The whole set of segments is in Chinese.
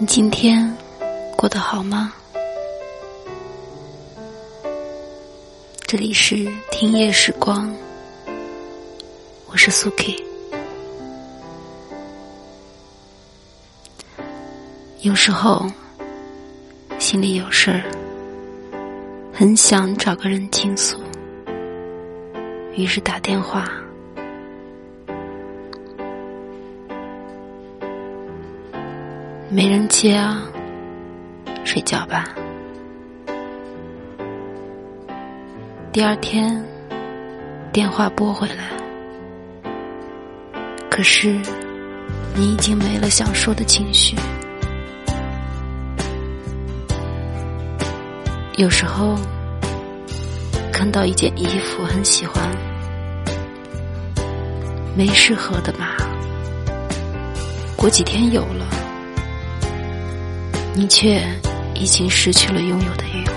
你今天过得好吗？这里是听夜时光，我是苏 K。有时候心里有事儿，很想找个人倾诉，于是打电话。没人接啊，睡觉吧。第二天，电话拨回来，可是你已经没了想说的情绪。有时候看到一件衣服很喜欢，没适合的码，过几天有了。你却已经失去了拥有的欲望。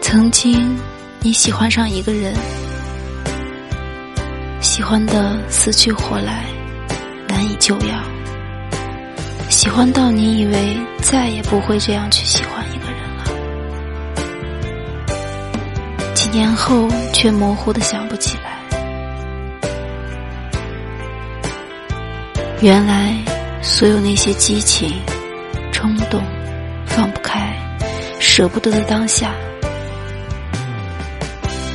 曾经，你喜欢上一个人，喜欢的死去活来，难以救药，喜欢到你以为再也不会这样去喜欢一个人了，几年后却模糊的想不起来。原来，所有那些激情、冲动、放不开、舍不得的当下，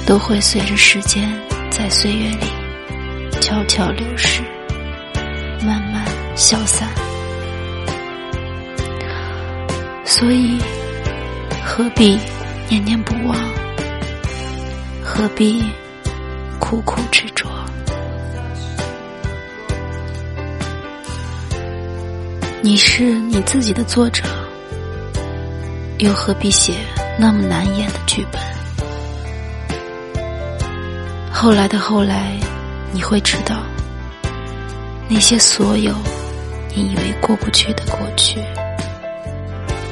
都会随着时间在岁月里悄悄流逝，慢慢消散。所以，何必念念不忘？何必苦苦执着？你是你自己的作者，又何必写那么难演的剧本？后来的后来，你会知道，那些所有你以为过不去的过去，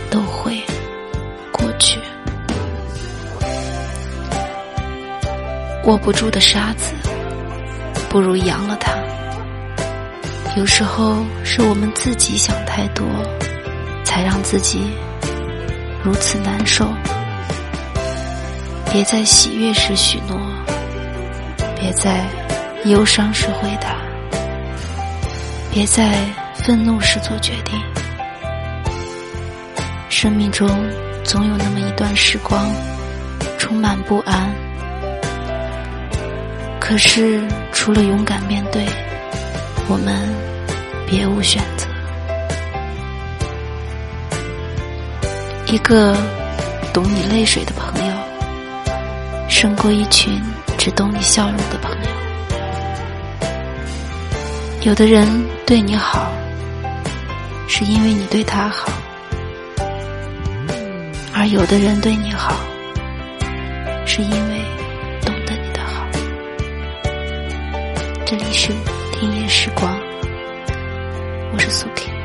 都会过去。握不住的沙子，不如扬了它。有时候是我们自己想太多，才让自己如此难受。别在喜悦时许诺，别在忧伤时回答，别在愤怒时做决定。生命中总有那么一段时光，充满不安。可是除了勇敢面对。我们别无选择。一个懂你泪水的朋友，胜过一群只懂你笑容的朋友。有的人对你好，是因为你对他好；而有的人对你好，是因为懂得你的好。这里是。音乐时光，我是苏婷。